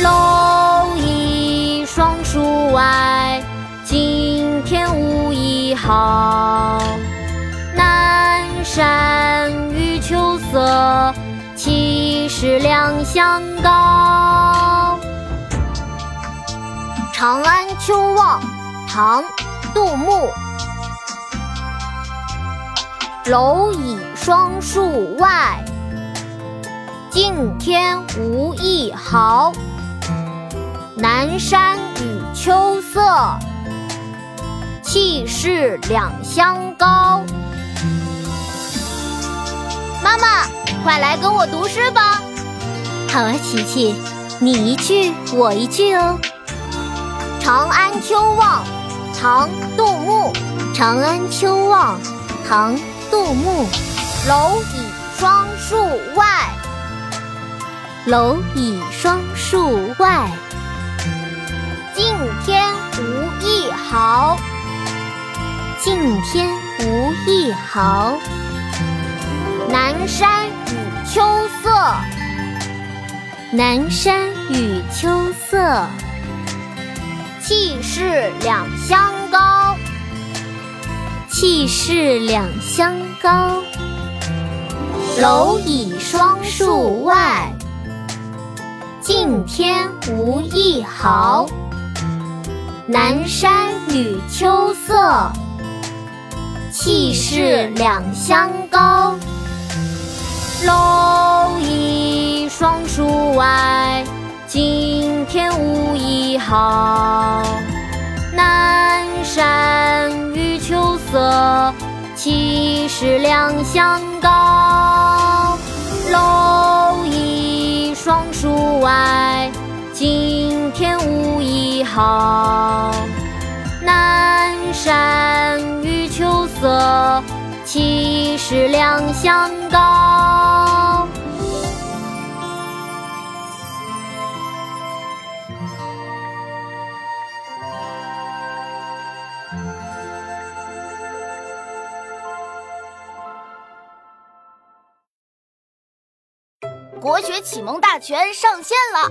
楼倚霜树外镜天无一毫南山与秋色其实两相高长安秋望唐杜牧楼倚霜树外镜天无一毫南山与秋色，气势两相高。妈妈，快来跟我读诗吧！好啊，琪琪，你一句我一句哦。《长安秋望》唐·杜牧。《长安秋望》唐·杜牧。楼倚双树外，楼倚双树外。敬天无一毫，敬天无一毫。南山与秋色，南山与秋色。气势两相高，气势两相高。蝼蚁双树外，敬天无一毫。南山与秋色，气势两相高。蝼蚁双树外，今天无一毫。南山与秋色，气势两相高。蝼蚁双树外，径天无好。南山与秋色，气势两相高。国学启蒙大全上线了，